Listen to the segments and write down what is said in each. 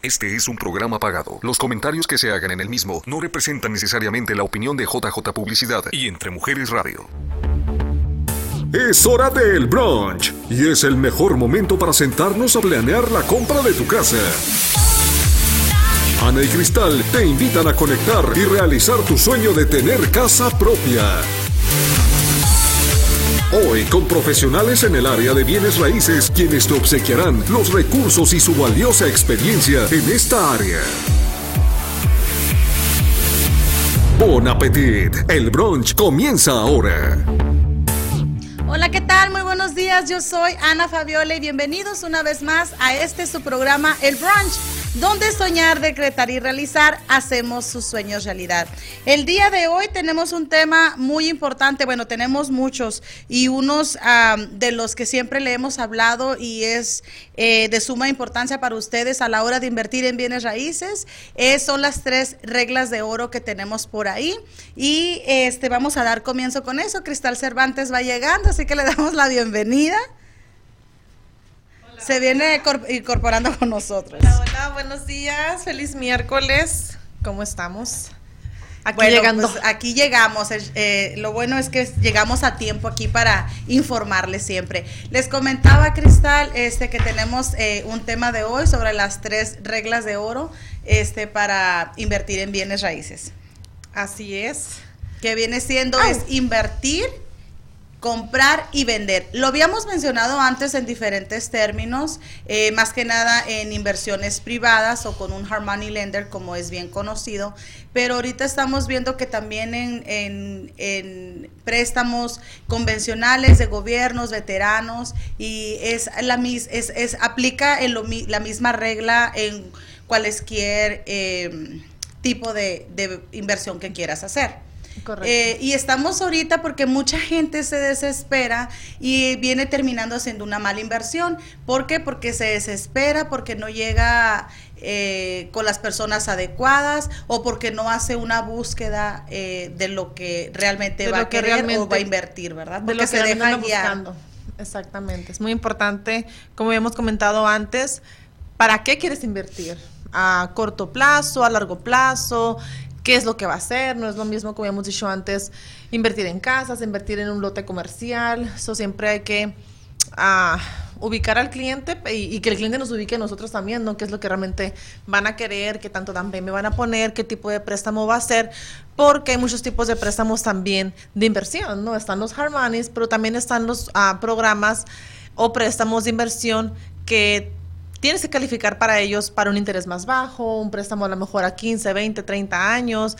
Este es un programa pagado. Los comentarios que se hagan en el mismo no representan necesariamente la opinión de JJ Publicidad y Entre Mujeres Radio. Es hora del brunch y es el mejor momento para sentarnos a planear la compra de tu casa. Ana y Cristal te invitan a conectar y realizar tu sueño de tener casa propia. Hoy con profesionales en el área de bienes raíces quienes te obsequiarán los recursos y su valiosa experiencia en esta área. Bon appetit, el brunch comienza ahora. Hola, ¿qué tal? Muy buenos días. Yo soy Ana Fabiola y bienvenidos una vez más a este su programa El Brunch donde soñar, decretar y realizar hacemos sus sueños realidad. El día de hoy tenemos un tema muy importante, bueno, tenemos muchos y unos de los que siempre le hemos hablado y es eh, de suma importancia para ustedes a la hora de invertir en bienes raíces, son las tres reglas de oro que tenemos por ahí y este vamos a dar comienzo con eso. Cristal Cervantes va llegando, así que le damos la bienvenida se viene incorporando con nosotros. Hola, hola, buenos días, feliz miércoles, ¿cómo estamos? Aquí llegando. Pues, aquí llegamos. Eh, lo bueno es que llegamos a tiempo aquí para informarles siempre. Les comentaba, Cristal, este, que tenemos eh, un tema de hoy sobre las tres reglas de oro este, para invertir en bienes raíces. Así es. Que viene siendo es invertir comprar y vender. Lo habíamos mencionado antes en diferentes términos, eh, más que nada en inversiones privadas o con un hard money lender, como es bien conocido, pero ahorita estamos viendo que también en, en, préstamos convencionales de gobiernos, veteranos, y es la es, es aplica en la misma regla en cualquier eh, tipo de, de inversión que quieras hacer. Eh, y estamos ahorita porque mucha gente se desespera y viene terminando haciendo una mala inversión. ¿Por qué? Porque se desespera, porque no llega eh, con las personas adecuadas o porque no hace una búsqueda eh, de lo que realmente va a querer o va a invertir, ¿verdad? Porque se deja guiar. Exactamente. Es muy importante, como habíamos comentado antes, ¿para qué quieres invertir? ¿A corto plazo, a largo plazo? Qué es lo que va a hacer. No es lo mismo, como habíamos dicho antes, invertir en casas, invertir en un lote comercial. Eso siempre hay que ah, ubicar al cliente y, que el cliente nos ubique a nosotros también, ¿no? ¿Qué es lo que realmente van a querer? ¿Qué tanto también me van a poner? ¿Qué tipo de préstamo va a ser? Porque hay muchos tipos de préstamos también de inversión, ¿no? Están los hard pero también están los ah, programas o préstamos de inversión que tienes que calificar para ellos para un interés más bajo, un préstamo a lo mejor a 15, 20, 30 años,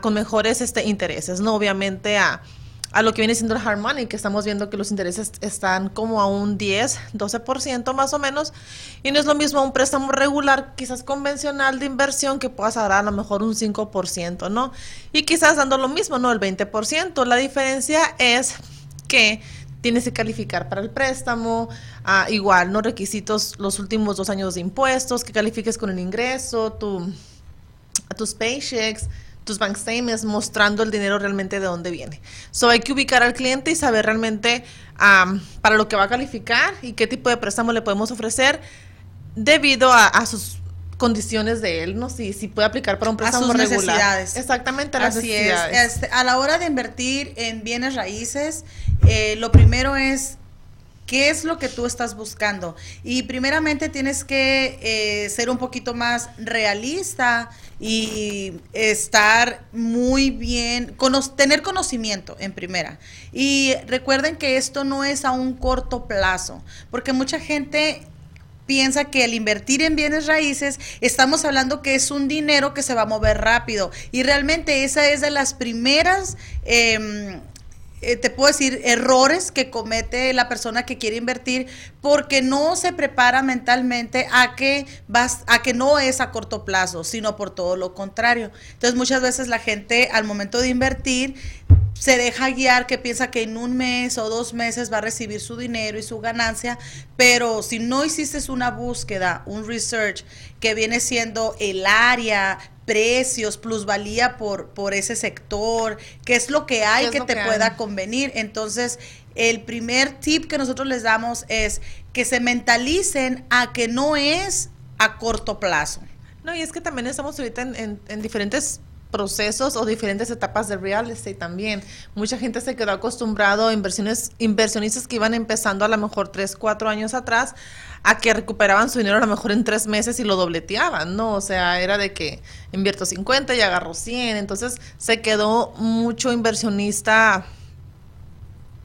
con mejores este, intereses, ¿no? Obviamente a, a, lo que viene siendo el hard money, que estamos viendo que los intereses están como a un 10, 12% más o menos, y no es lo mismo un préstamo regular, quizás convencional de inversión, que puedas dar a lo mejor un 5%, ¿no? Y quizás dando lo mismo, ¿no? El 20%. La diferencia es que tienes que calificar para el préstamo, ah, igual, ¿no? Requisitos los últimos dos años de impuestos, que califiques con el ingreso, tu, tus paychecks, tus bank statements, mostrando el dinero realmente de dónde viene. So hay que ubicar al cliente y saber realmente para lo que va a calificar y qué tipo de préstamo le podemos ofrecer debido a, sus condiciones de él, ¿no? Si, si puede aplicar para un préstamo a sus necesidades. Exactamente, Así Es. Este, a la hora de invertir en bienes raíces, eh, lo primero es qué es lo que tú estás buscando. Y primeramente tienes que eh, ser un poquito más realista y estar muy bien, tener conocimiento en primera. Y recuerden que esto no es a un corto plazo, porque mucha gente piensa que al invertir en bienes raíces estamos hablando que es un dinero que se va a mover rápido y realmente esa es de las primeras eh, eh, te puedo decir, errores que comete la persona que quiere invertir porque no se prepara mentalmente a que vas, a que no es a corto plazo, sino por todo lo contrario. Entonces muchas veces la gente al momento de invertir se deja guiar que piensa que en un mes o dos meses va a recibir su dinero y su ganancia, pero si no hiciste una búsqueda, un research que viene siendo el área, precios, plusvalía por, por ese sector, qué es lo que hay que te pueda convenir. Entonces, el primer tip que nosotros les damos es que se mentalicen a que no es a corto plazo. No, y es que también estamos ahorita en, en diferentes procesos o diferentes etapas de real estate también. Mucha gente se quedó acostumbrado inversiones, inversionistas que iban empezando a lo mejor tres, cuatro años atrás a que recuperaban su dinero a lo mejor en tres meses y lo dobleteaban, ¿no? O sea, era de que invierto 50 y agarro 100. Entonces se quedó mucho inversionista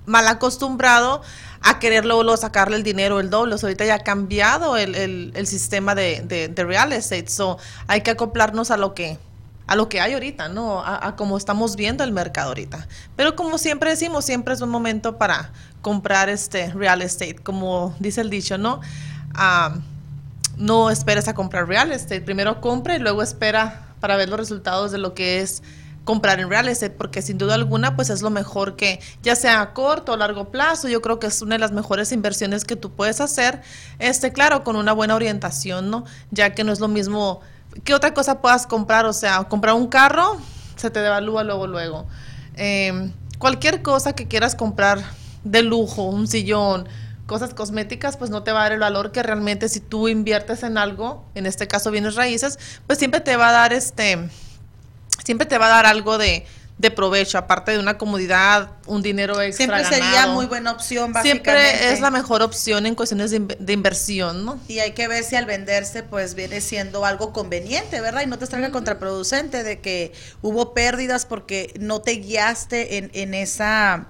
mal acostumbrado a querer luego, sacarle el dinero el doble. ahorita ya ha cambiado el, el, sistema de, de, de, real estate. So, hay que acoplarnos a lo que a lo que hay ahorita, ¿no? A, cómo estamos viendo el mercado ahorita. Pero como siempre decimos, siempre es un momento para comprar este real estate, como dice el dicho, ¿no? Ah, no esperes a comprar real estate, primero compra y luego espera para ver los resultados de lo que es comprar en real estate, porque sin duda alguna, pues es lo mejor que, ya sea a corto o largo plazo, yo creo que es una de las mejores inversiones que tú puedes hacer, este, claro, con una buena orientación, ¿no? Ya que no es lo mismo ¿qué otra cosa puedas comprar? O sea, comprar un carro, se te devalúa luego, luego. Em, cualquier cosa que quieras comprar de lujo, un sillón, cosas cosméticas, pues no te va a dar el valor que realmente si tú inviertes en algo, en este caso bienes raíces, pues siempre te va a dar este, siempre te va a dar algo de, de provecho, aparte de una comodidad, un dinero extra. Siempre sería muy buena opción, básicamente. Siempre es la mejor opción en cuestiones de, inversión, ¿no? Y hay que ver si al venderse, pues viene siendo algo conveniente, ¿verdad? Y no te salga contraproducente de que hubo pérdidas porque no te guiaste en, en esa.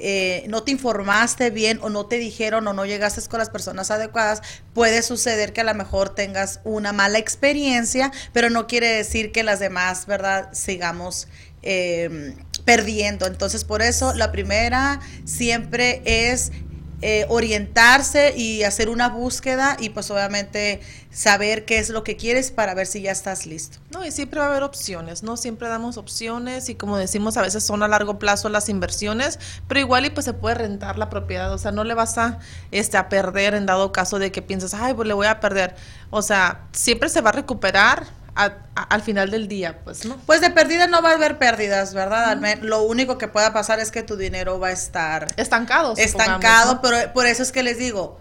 Eh, no te informaste bien o no te dijeron o no llegaste con las personas adecuadas, puede suceder que a lo mejor tengas una mala experiencia, pero no quiere decir que las demás, ¿verdad?, sigamos eh, perdiendo. Entonces, por eso la primera siempre es eh, orientarse y hacer una búsqueda y pues obviamente saber qué es lo que quieres para ver si ya estás listo. No, y siempre va a haber opciones, ¿no? Siempre damos opciones y como decimos, a veces son a largo plazo las inversiones, pero igual y pues se puede rentar la propiedad, o sea, no le vas a, este, a perder en dado caso de que piensas, ay, pues le voy a perder. O sea, siempre se va a recuperar, al final del día, pues, ¿no? Pues de pérdida no va a haber pérdidas, ¿verdad? Lo único que pueda pasar es que tu dinero va a estar estancado. Estancado, pero por eso es que les digo,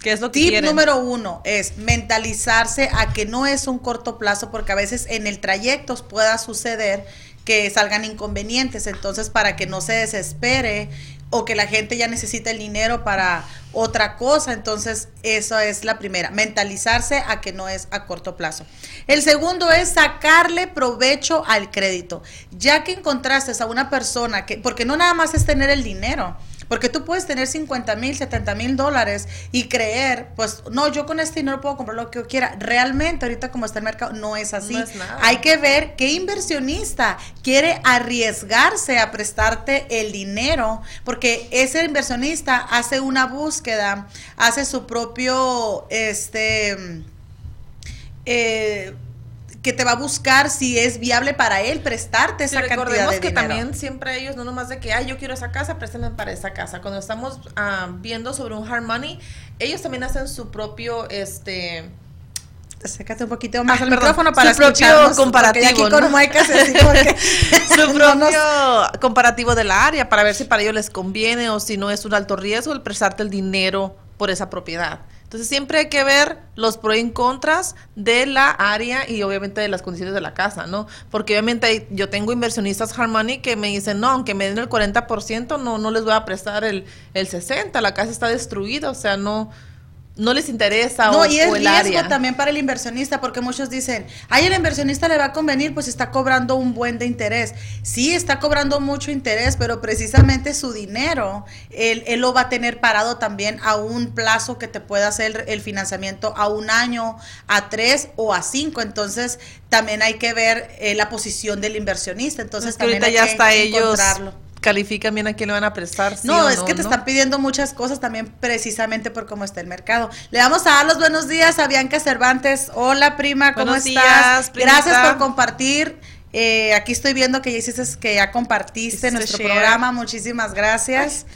¿Qué es lo que Tip número uno es mentalizarse a que no es un corto plazo, porque a veces en el trayecto pueda suceder que salgan inconvenientes. Entonces, para que no se desespere o que la gente ya necesita el dinero para otra cosa. Entonces, eso es la primera, mentalizarse a que no es a corto plazo. El segundo es sacarle provecho al crédito. Ya que encontraste a una persona que, porque no nada más es tener el dinero, porque tú puedes tener 50 mil, 70 mil dólares y creer, pues, no, yo con este dinero puedo comprar lo que yo quiera. Realmente, ahorita como está el mercado, no es así. Hay que ver qué inversionista quiere arriesgarse a prestarte el dinero, porque ese inversionista hace una búsqueda, hace su propio, este, eh, que te va a buscar si es viable para él prestarte esa cantidad de que también siempre ellos, no nomás de que, ay, yo quiero esa casa, préstame para esa casa. Cuando estamos ah, viendo sobre un hard money, ellos también hacen su propio, este... Acércate un poquito más al micrófono para su propio comparativo, ¿no? su propio comparativo de la área para ver si para ellos les conviene o si no es un alto riesgo el prestarte el dinero por esa propiedad. Entonces siempre hay que ver los pros y contras de la área y obviamente de las condiciones de la casa, ¿no? Porque obviamente yo tengo inversionistas Harmony que me dicen, no, aunque me den el 40%, no, no les voy a prestar el, el 60%, la casa está destruida, o sea, no, no les interesa no, y es riesgo también para el inversionista porque muchos dicen, ay, el inversionista le va a convenir, pues está cobrando un buen de interés. Sí, está cobrando mucho interés, pero precisamente su dinero, él, él lo va a tener parado también a un plazo que te pueda hacer el financiamiento a un año, a tres o a cinco. Entonces, también hay que ver eh, la posición del inversionista. Entonces, también hay ya que está encontrarlo. ellos califican bien a quién le van a prestar. no, es que te están pidiendo muchas cosas también precisamente por cómo está el mercado. Le vamos a dar los buenos días a Bianca Cervantes. Hola prima, ¿cómo estás? Gracias por compartir. Eh, aquí estoy viendo que ya hiciste que ya compartiste nuestro programa. Muchísimas gracias.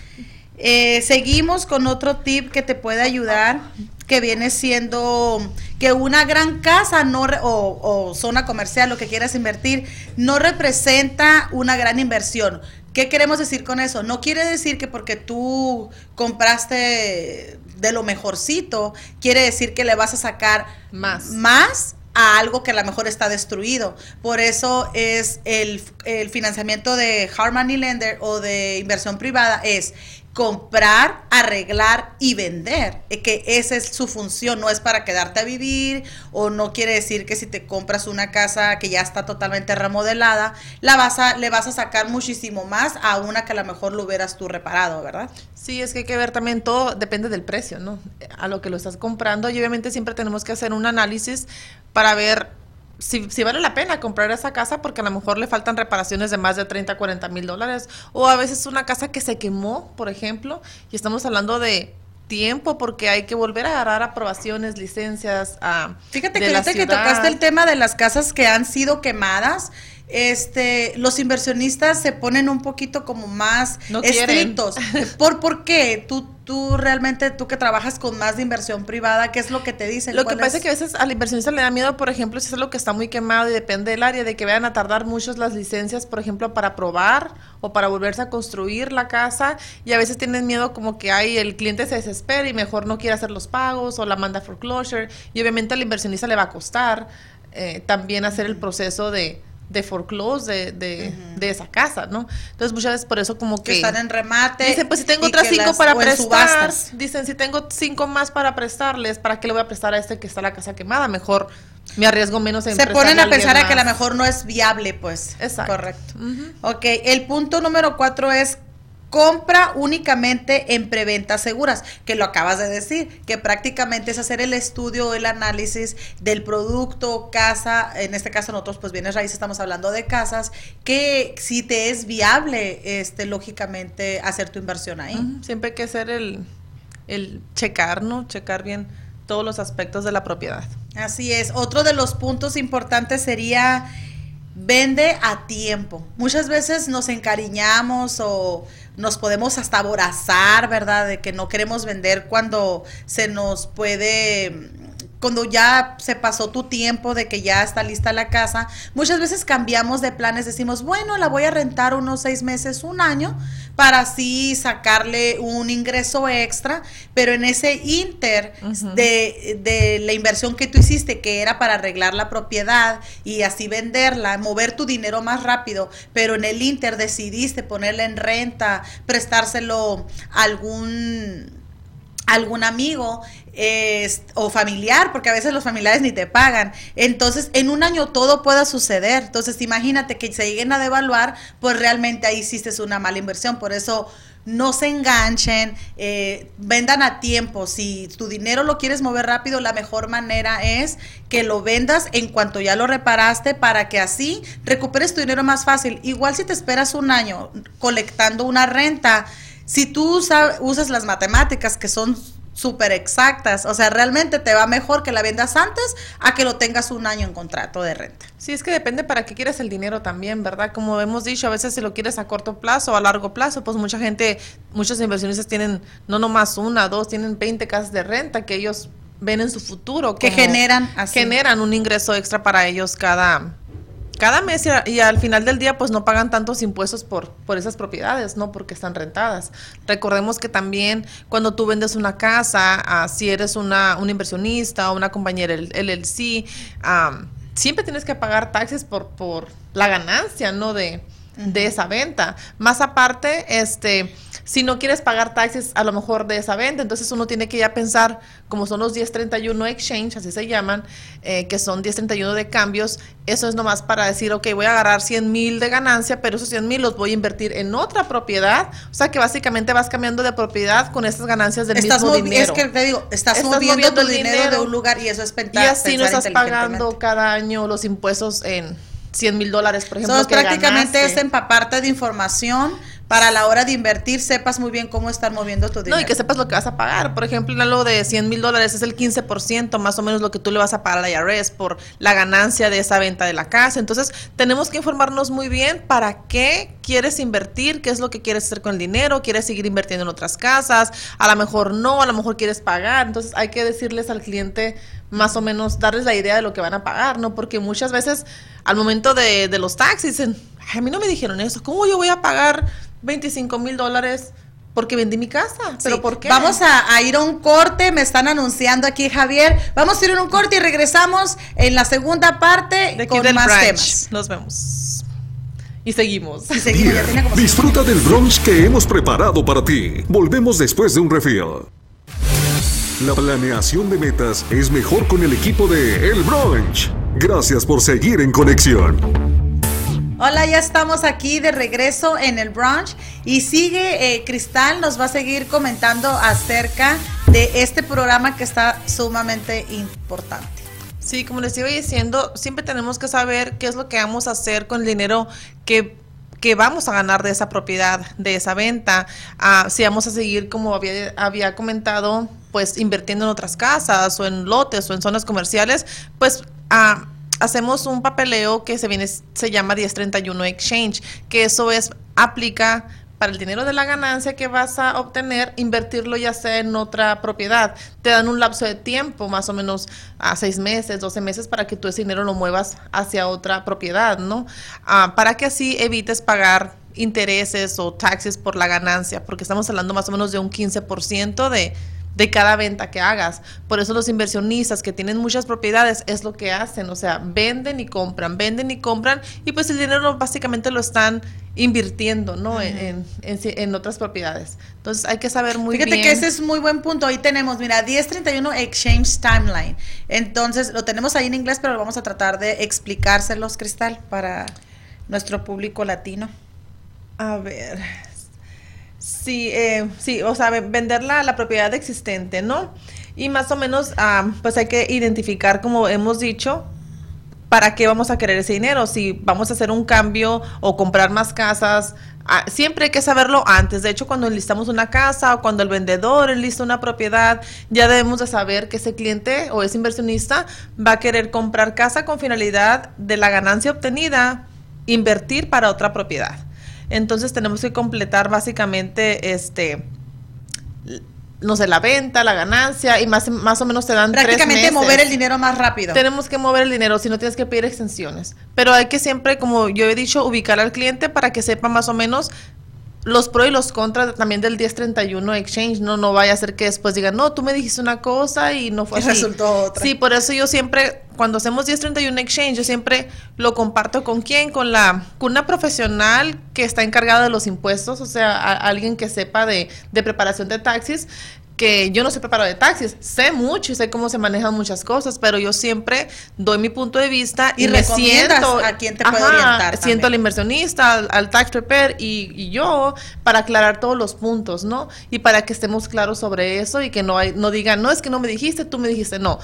Eh, seguimos con otro tip que te puede ayudar, que viene siendo que una gran casa no o, o, zona comercial, lo que quieras invertir, no representa una gran inversión. ¿Qué queremos decir con eso? No quiere decir que porque tú compraste de lo mejorcito, quiere decir que le vas a sacar más. Más a algo que a lo mejor está destruido. Por eso es el, el financiamiento de Harmony Lender o de inversión privada es comprar, arreglar y vender, eh, que esa es su función, no es para quedarte a vivir o no quiere decir que si te compras una casa que ya está totalmente remodelada, la vas a, le vas a sacar muchísimo más a una que a lo mejor lo hubieras tú reparado, ¿verdad? Sí, es que hay que ver también todo, depende del precio, ¿no? A lo que lo estás comprando y obviamente siempre tenemos que hacer un análisis para ver si, vale la pena comprar esa casa porque a lo mejor le faltan reparaciones de más de 30, 40 mil dólares. O a veces una casa que se quemó, por ejemplo, y estamos hablando de tiempo porque hay que volver a agarrar aprobaciones, licencias. a Fíjate que ahorita que tocaste el tema de las casas que han sido quemadas, este, los inversionistas se ponen un poquito como más estrictos. ¿Por, ¿Por qué? Tú, tú realmente, tú que trabajas con más de inversión privada, ¿qué es lo que te dicen? Lo que pasa es que a veces al inversionista le da miedo, por ejemplo, si es algo que está muy quemado y depende del área, de que vayan a tardar muchas las licencias, por ejemplo, para probar o para volverse a construir la casa y a veces tienen miedo como que hay el cliente se desespera y mejor no quiere hacer los pagos o la manda foreclosure y obviamente al inversionista le va a costar eh, también hacer el proceso de de foreclose de, de, esa casa, ¿no? Entonces muchas veces por eso como que... están en remate. Dicen, pues si tengo otras cinco para prestar, dicen, si tengo cinco más para prestarles, ¿para qué le voy a prestar a este que está la casa quemada? Mejor me arriesgo menos en Se ponen a pensar a que a lo mejor no es viable, pues. Exacto. Correcto. Ok, el punto número cuatro es compra únicamente en preventas seguras, que lo acabas de decir, que prácticamente es hacer el estudio o el análisis del producto, casa, en este caso nosotros pues bienes raíces estamos hablando de casas, que si te es viable, este, lógicamente hacer tu inversión ahí. Siempre hay que hacer el, el checar, ¿no? Checar bien todos los aspectos de la propiedad. Así es. Otro de los puntos importantes sería vende a tiempo. Muchas veces nos encariñamos o nos podemos hasta aborazar, ¿verdad? De que no queremos vender cuando se nos puede cuando ya se pasó tu tiempo de que ya está lista la casa, muchas veces cambiamos de planes, decimos, bueno, la voy a rentar unos seis meses, un año, para así sacarle un ingreso extra, pero en ese inter de, de, la inversión que tú hiciste, que era para arreglar la propiedad y así venderla, mover tu dinero más rápido, pero en el inter decidiste ponerla en renta, prestárselo a algún algún amigo o familiar, porque a veces los familiares ni te pagan. Entonces, en un año todo pueda suceder. Entonces, imagínate que se lleguen a devaluar, pues realmente ahí hiciste una mala inversión. Por eso, no se enganchen, eh, vendan a tiempo. Si tu dinero lo quieres mover rápido, la mejor manera es que lo vendas en cuanto ya lo reparaste para que así recuperes tu dinero más fácil. Igual si te esperas un año colectando una renta, si tú usas las matemáticas que son súper exactas. O sea, realmente te va mejor que la vendas antes a que lo tengas un año en contrato de renta. Sí, es que depende para qué quieres el dinero también, ¿verdad? Como hemos dicho, a veces si lo quieres a corto plazo o a largo plazo, pues mucha gente, muchos inversionistas tienen no nomás una, dos, tienen 20 casas de renta que ellos ven en su futuro. Que generan Generan un ingreso extra para ellos cada cada mes y, al final del día pues no pagan tantos impuestos por, por esas propiedades, ¿no? Porque están rentadas. Recordemos que también cuando tú vendes una casa, ah, si eres una, un inversionista o una compañera LLC, siempre tienes que pagar taxes por, por la ganancia, ¿no? De, de esa venta. Más aparte, este, si no quieres pagar taxes a lo mejor de esa venta, entonces uno tiene que ya pensar, como son los 1031 exchange, así se llaman, eh, que son 1031 de cambios, eso es nomás para decir, ok, voy a agarrar 100 mil de ganancia, pero esos 100 mil los voy a invertir en otra propiedad, o sea que básicamente vas cambiando de propiedad con estas ganancias del mismo dinero. Es que te digo, estás, moviendo, tu dinero, de un lugar y eso es pensar Y así no estás pagando cada año los impuestos en 100 mil dólares, por ejemplo. Entonces, prácticamente es empaparte de información para la hora de invertir sepas muy bien cómo estar moviendo tu dinero. No, y que sepas lo que vas a pagar. Por ejemplo, lo de 100 mil dólares es el 15% más o menos lo que tú le vas a pagar a la IRS por la ganancia de esa venta de la casa. Entonces, tenemos que informarnos muy bien para qué quieres invertir, qué es lo que quieres hacer con el dinero, quieres seguir invirtiendo en otras casas, a lo mejor no, a lo mejor quieres pagar. Entonces, hay que decirles al cliente más o menos, darles la idea de lo que van a pagar, ¿no? Porque muchas veces al momento de, de los taxis dicen, a mí no me dijeron eso, ¿cómo yo voy a pagar 25 mil dólares porque vendí mi casa. ¿Pero por qué? Vamos a, ir a un corte, me están anunciando aquí Javier. Vamos a ir a un corte y regresamos en la segunda parte de con más temas. Nos vemos. Y seguimos. Y seguimos. Disfruta del brunch que hemos preparado para ti. Volvemos después de un refill. La planeación de metas es mejor con el equipo de El Brunch. Gracias por seguir en conexión. Hola, ya estamos aquí de regreso en el brunch y sigue eh, Cristal, nos va a seguir comentando acerca de este programa que está sumamente importante. Sí, como les iba diciendo, siempre tenemos que saber qué es lo que vamos a hacer con el dinero que que vamos a ganar de esa propiedad, de esa venta, ah, si vamos a seguir, como había, había comentado, pues invirtiendo en otras casas o en lotes o en zonas comerciales, pues uh, hacemos un papeleo que se viene se llama 1031 exchange, que eso es aplica para el dinero de la ganancia que vas a obtener, invertirlo ya sea en otra propiedad. Te dan un lapso de tiempo, más o menos a seis meses, 12 meses, para que tú ese dinero lo muevas hacia otra propiedad, ¿no? Ah, para que así evites pagar intereses o taxes por la ganancia, porque estamos hablando más o menos de un 15% de de cada venta que hagas. Por eso los inversionistas que tienen muchas propiedades es lo que hacen, o sea, venden y compran, venden y compran y pues el dinero básicamente lo están invirtiendo, ¿no? en, en, otras propiedades. Entonces hay que saber muy bien. Fíjate que ese es muy buen punto. Ahí tenemos, mira, 1031 Exchange Timeline. Entonces lo tenemos ahí en inglés, pero lo vamos a tratar de explicárselos, Cristal, para nuestro público latino. A ver, Sí, eh, sí, o sea, vender la, propiedad existente, ¿no? Y más o menos, ah, pues hay que identificar, como hemos dicho, para qué vamos a querer ese dinero, si vamos a hacer un cambio o comprar más casas. Ah, siempre hay que saberlo antes. De hecho, cuando enlistamos una casa o cuando el vendedor enlista una propiedad, ya debemos de saber que ese cliente o ese inversionista va a querer comprar casa con finalidad de la ganancia obtenida, invertir para otra propiedad. Entonces tenemos que completar básicamente este no sé, la venta, la ganancia y más, más o menos te dan Prácticamente mover el dinero más rápido. Tenemos que mover el dinero, si no tienes que pedir extensiones. Pero hay que siempre, como yo he dicho, ubicar al cliente para que sepa más o menos los pros y los contras también del 1031 Exchange, no no vaya a ser que después digan, "No, tú me dijiste una cosa y no fue y así." resultó otra. Sí, por eso yo siempre cuando hacemos 1031 Exchange, yo siempre lo comparto con quién, con la con una profesional que está encargada de los impuestos, o sea, alguien que sepa de, de preparación de taxis que yo no soy preparado de taxis, sé mucho y sé cómo se manejan muchas cosas, pero yo siempre doy mi punto de vista y, me siento a quién te puede orientar. Siento al inversionista, al, tax prepare y, yo para aclarar todos los puntos, ¿no? Y para que estemos claros sobre eso y que no hay, no digan, no es que no me dijiste, tú me dijiste, no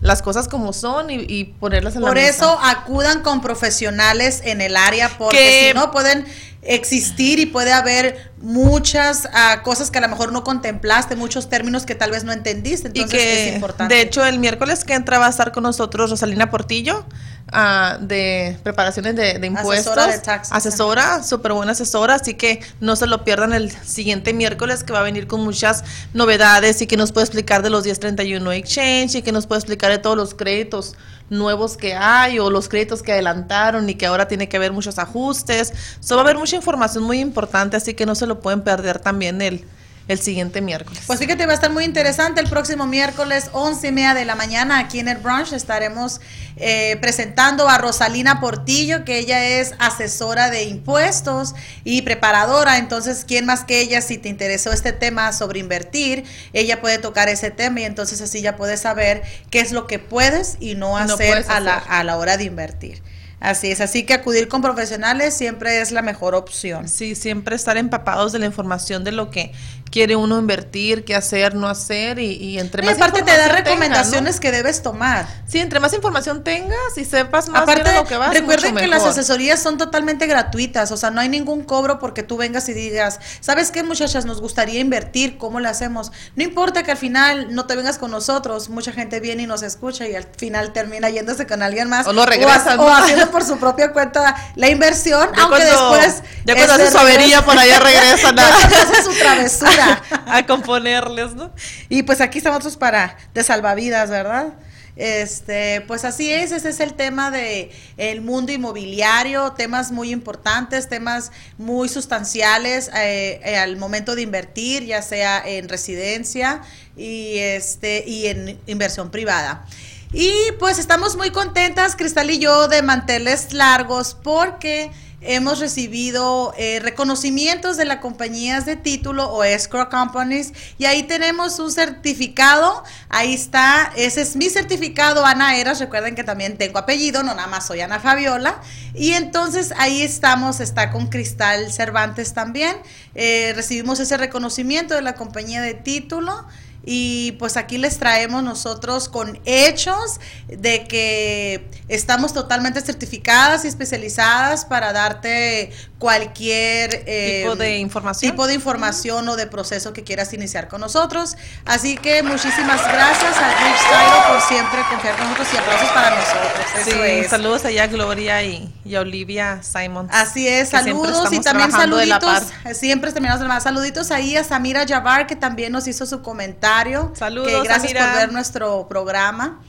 las cosas como son y, ponerlas en Por la Por eso acudan con profesionales en el área porque si no pueden existir y puede haber muchas ah, cosas que a lo mejor no contemplaste, muchos términos que tal vez no entendiste. Entonces es importante. De hecho, el miércoles que entra va a estar con nosotros Rosalina Portillo ah, de preparaciones de, impuestos. Asesora de Asesora, súper buena asesora, así que no se lo pierdan el siguiente miércoles que va a venir con muchas novedades y que nos puede explicar de los 1031 Exchange y que nos puede explicar de todos los créditos nuevos que hay o los créditos que adelantaron y que ahora tiene que haber muchos ajustes. So, va a haber mucha información muy importante, así que no se lo pueden perder también el, el siguiente miércoles. Pues fíjate, va a estar muy interesante el próximo miércoles, once y media de la mañana, aquí en el brunch estaremos eh, presentando a Rosalina Portillo, que ella es asesora de impuestos y preparadora. Entonces, ¿quién más que ella, si te interesó este tema sobre invertir, ella puede tocar ese tema y entonces así ya puedes saber qué es lo que puedes y no hacer, A, la, a la hora de invertir. Así es, así que acudir con profesionales siempre es la mejor opción. Sí, siempre estar empapados de la información de lo que quiere uno invertir, qué hacer, no hacer y, entre más y aparte te da recomendaciones que debes tomar. Sí, entre más información tengas y sepas más de lo que vas Recuerden que las asesorías son totalmente gratuitas, o sea, no hay ningún cobro porque tú vengas y digas, ¿sabes qué, muchachas? Nos gustaría invertir, ¿cómo lo hacemos? No importa que al final no te vengas con nosotros, mucha gente viene y nos escucha y al final termina yéndose con alguien más o lo regresan o, haciendo por su propia cuenta la inversión, aunque después ya cuando hace su avería por allá regresan a hace su travesura a componerles, ¿no? Y pues aquí estamos para de salvavidas, ¿verdad? Este, pues así es, ese es el tema de el mundo inmobiliario, temas muy importantes, temas muy sustanciales eh, eh, al momento de invertir, ya sea en residencia y este y en inversión privada. Y pues estamos muy contentas, Cristal y yo, de manteles largos porque hemos recibido eh, reconocimientos de las compañías de título o escrow companies y ahí tenemos un certificado, ahí está, ese es mi certificado, Ana Eras, recuerden que también tengo apellido, no nada más soy Ana Fabiola, y entonces ahí estamos, está con Cristal Cervantes también, eh, recibimos ese reconocimiento de la compañía de título y pues aquí les traemos nosotros con hechos de que estamos totalmente certificadas y especializadas para darte cualquier eh, tipo de información. tipo de información o de proceso que quieras iniciar con nosotros. Así que muchísimas gracias a Rich por siempre confiar con nosotros y aplausos para nosotros. Sí, saludos allá Gloria y, a Olivia Simon así es saludos y también saluditos siempre terminamos de más saluditos ahí a Samira Jabbar que también nos hizo su comentario saludos gracias por ver nuestro programa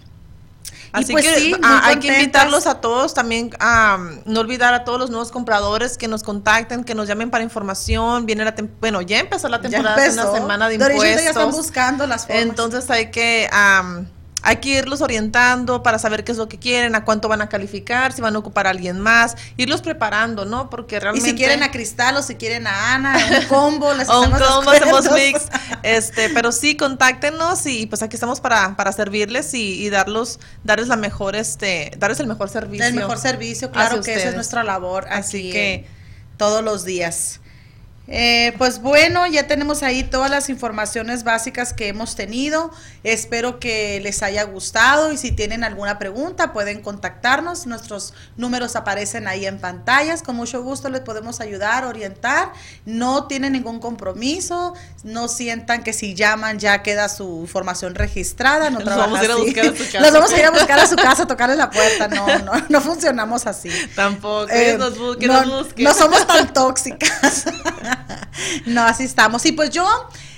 Así pues que ah, hay que invitarlos a todos también a no olvidar a todos los nuevos compradores que nos contacten, que nos llamen para información. Viene la bueno, ya empezó la temporada de una semana de impuestos. ya están buscando las formas. Entonces hay que hay que irlos orientando para saber qué es lo que quieren, a cuánto van a calificar, si van a ocupar a alguien más, irlos preparando, ¿no? Porque realmente... Y si quieren a Cristal o si quieren a Ana, un combo, les un combo, hacemos mix. Este, pero sí, contáctenos y pues aquí estamos para, para servirles y, darlos, darles la mejor, este, darles el mejor servicio. El mejor servicio, claro que esa es nuestra labor. Así que todos los días. Eh, pues bueno, ya tenemos ahí todas las informaciones básicas que hemos tenido. Espero que les haya gustado y si tienen alguna pregunta pueden contactarnos. Nuestros números aparecen ahí en pantallas. Con mucho gusto les podemos ayudar, orientar. No tienen ningún compromiso. No sientan que si llaman ya queda su información registrada. No Nos vamos a ir a buscar a su casa. Nos vamos a ir a buscar a su casa, tocarle la puerta. No, no, no funcionamos así. Tampoco. Eh, nos no, no somos tan tóxicas. no, así estamos. Y pues yo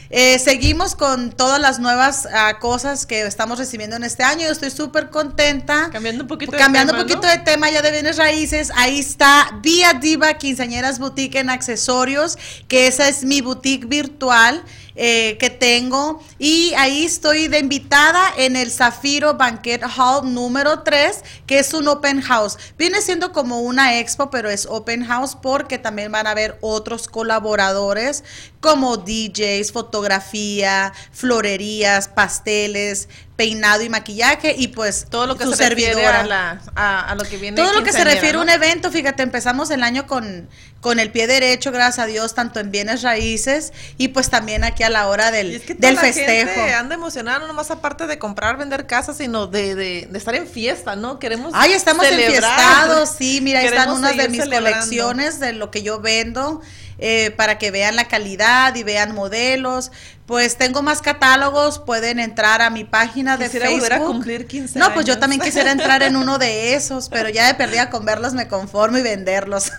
eh, seguimos con todas las nuevas ah, cosas que estamos recibiendo en este año. Yo estoy súper contenta. Cambiando un poquito Cambiando de tema. un poquito de tema ya de bienes raíces. Ahí está Vía Diva Quinceañeras Boutique en accesorios, que esa es mi boutique virtual. Eh, que tengo. Y ahí estoy de invitada en el Zafiro Banquet Hall número 3, que es un open house. Viene siendo como una expo, pero es open house porque también van a haber otros colaboradores como DJs, fotografía, florerías, pasteles, peinado y maquillaje y pues todo lo que se refiere a, lo que viene todo lo que se refiere a un evento fíjate empezamos el año con con el pie derecho gracias a Dios tanto en bienes raíces y pues también aquí a la hora del, del festejo gente anda emocionada no nomás aparte de comprar vender casas sino de, de, estar en fiesta no queremos ay estamos enfiestados sí mira ahí están unas de mis colecciones de lo que yo vendo eh, para que vean la calidad y vean modelos. Pues tengo más catálogos, pueden entrar a mi página de Facebook. a cumplir 15 No, pues yo también quisiera entrar en uno de esos, pero ya de perdida con verlos me conformo y venderlos.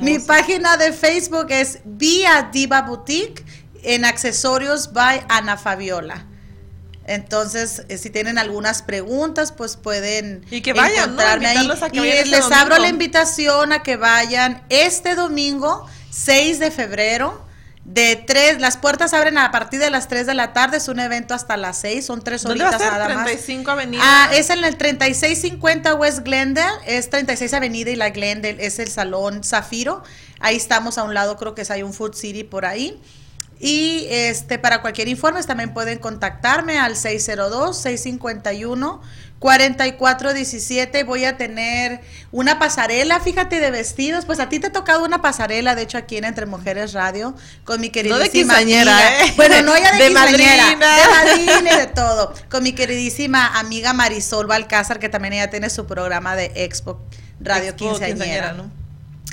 mi página de Facebook es Via Diva Boutique en accesorios by Ana Fabiola. Entonces, eh, si tienen algunas preguntas, pues pueden y que vayan, encontrarme ahí. y este les abro la invitación a que vayan este domingo 6 de febrero. De 3, las puertas abren a partir de las 3 de la tarde, es un evento hasta las 6, son tres horitas nada 35 Avenida. Ah, es en el 3650 West Glendale, es 36 Avenida y la Glendale, es el Salón Zafiro. Ahí estamos a un lado, creo que es, hay un Food City por ahí. Y este para cualquier informe también pueden contactarme al 602 651 4417 voy a tener una pasarela, fíjate, de vestidos. Pues a ti te ha tocado una pasarela, de hecho, aquí en Entre Mujeres Radio, con mi queridísima no de ¿eh? Bueno, no ya de, de madrina. de madrina y de todo. Con mi queridísima amiga Marisol Balcázar, que también ella tiene su programa de Expo Radio Expo, Quinceañera. ¿no?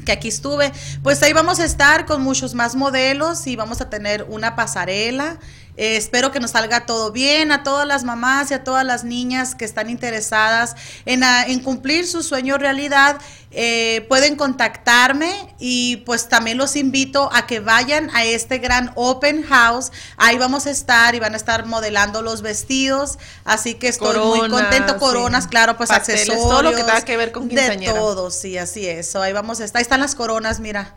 Que aquí estuve, pues ahí vamos a estar con muchos más modelos y vamos a tener una pasarela Eh, espero que nos salga todo bien a todas las mamás y a todas las niñas que están interesadas en, en cumplir su sueño realidad. Eh, pueden contactarme y pues también los invito a que vayan a este gran open house. Ahí vamos a estar y van a estar modelando los vestidos. Así que estoy muy contento. Coronas, claro, pues accesorios. Todo lo que tenga que ver con De todo, sí, así es. ahí vamos a estar. Ahí están las coronas, mira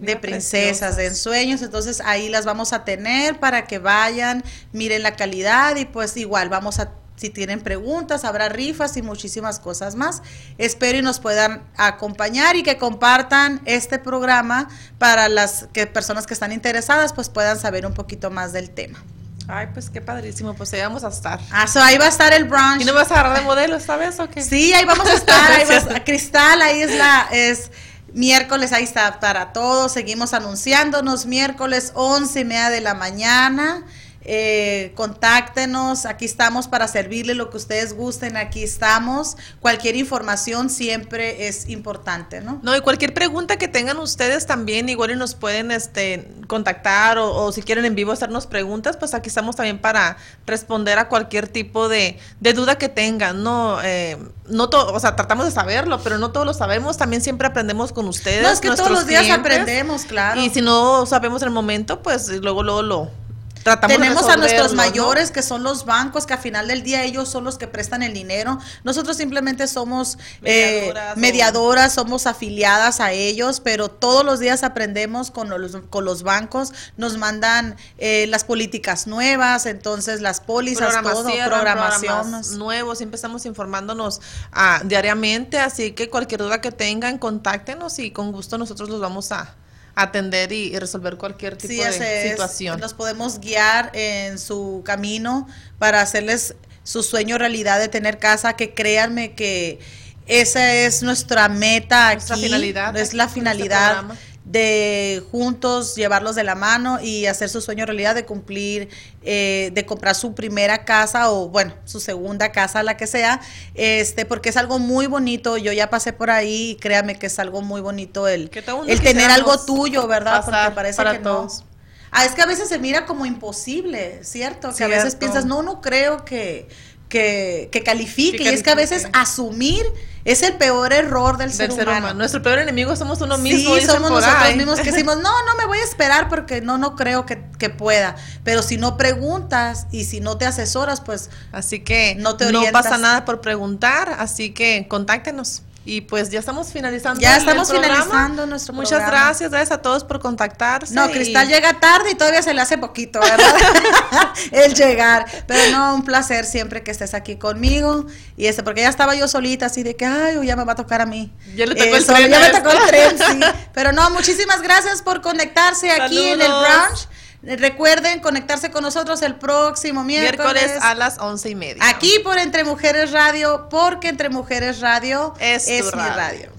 de princesas, de ensueños, entonces ahí las vamos a tener para que vayan, miren la calidad y pues igual vamos a si tienen preguntas, habrá rifas y muchísimas cosas más. Espero y nos puedan acompañar y que compartan este programa para las que, personas que están interesadas, pues puedan saber un poquito más del tema. Ay, pues qué padrísimo, pues ahí vamos a estar. Ah, ahí va a estar el brunch. ¿Y no vas a agarrar de modelo esta vez o qué? Sí, ahí vamos a estar, ahí va Cristal, ahí es la, es miércoles, ahí está para todos, seguimos anunciándonos, miércoles once y media de la mañana, eh, contáctenos, aquí estamos para servirle lo que ustedes gusten, aquí estamos. Cualquier información siempre es importante, ¿no? No, y cualquier pregunta que tengan ustedes también, igual y nos pueden este, contactar o, si quieren en vivo hacernos preguntas, pues aquí estamos también para responder a cualquier tipo de, duda que tengan, ¿no? Eh, no todo, o sea, tratamos de saberlo, pero no todos lo sabemos, también siempre aprendemos con ustedes. No, es que todos los días aprendemos, claro. Y si no sabemos en el momento, pues luego, luego lo tenemos a nuestros mayores, que son los bancos, que al final del día ellos son los que prestan el dinero. Nosotros simplemente somos eh, mediadoras, somos afiliadas a ellos, pero todos los días aprendemos con los, con los bancos, nos mandan eh, las políticas nuevas, entonces las pólizas, todo, programación. nuevos, siempre estamos informándonos ah, diariamente, así que cualquier duda que tengan, contáctenos y con gusto nosotros los vamos a atender y, resolver cualquier tipo de situación. Nos podemos guiar en su camino para hacerles su sueño realidad de tener casa, que créanme que esa es nuestra meta nuestra finalidad. Es la finalidad de juntos llevarlos de la mano y hacer su sueño realidad de cumplir, eh, de comprar su primera casa o bueno, su segunda casa, la que sea, este, porque es algo muy bonito, yo ya pasé por ahí y créame que es algo muy bonito el, el tener algo tuyo, ¿verdad? Porque parece que todos. no. Ah, es que a veces se mira como imposible, ¿cierto? Que a veces piensas, no, no creo que que, que califique. Y es que a veces asumir es el peor error del, ser, humano. Nuestro peor enemigo somos uno mismo. Sí, somos nosotros mismos que decimos, no, no me voy a esperar porque no, no creo que, que, pueda. Pero si no preguntas y si no te asesoras, pues así que no te No pasa nada por preguntar, así que contáctenos. Y pues ya estamos finalizando. Ya estamos finalizando nuestro Muchas gracias, gracias a todos por contactarse. No, Cristal llega tarde y todavía se le hace poquito, ¿verdad? el llegar. Pero no, un placer siempre que estés aquí conmigo. Y este, porque ya estaba yo solita, así de que, ay, ya me va a tocar a mí. Ya le tocó el tren. Ya me tocó el tren, sí. Pero no, muchísimas gracias por conectarse aquí en el brunch. Recuerden conectarse con nosotros el próximo miércoles. a las once y media. Aquí por Entre Mujeres Radio, porque Entre Mujeres Radio es, mi radio.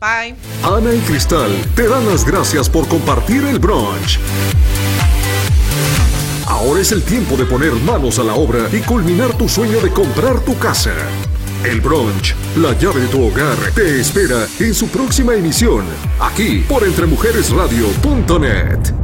Bye. Ana y Cristal te dan las gracias por compartir el brunch. Ahora es el tiempo de poner manos a la obra y culminar tu sueño de comprar tu casa. El brunch, la llave de tu hogar, te espera en su próxima emisión, aquí por entremujeresradio.net.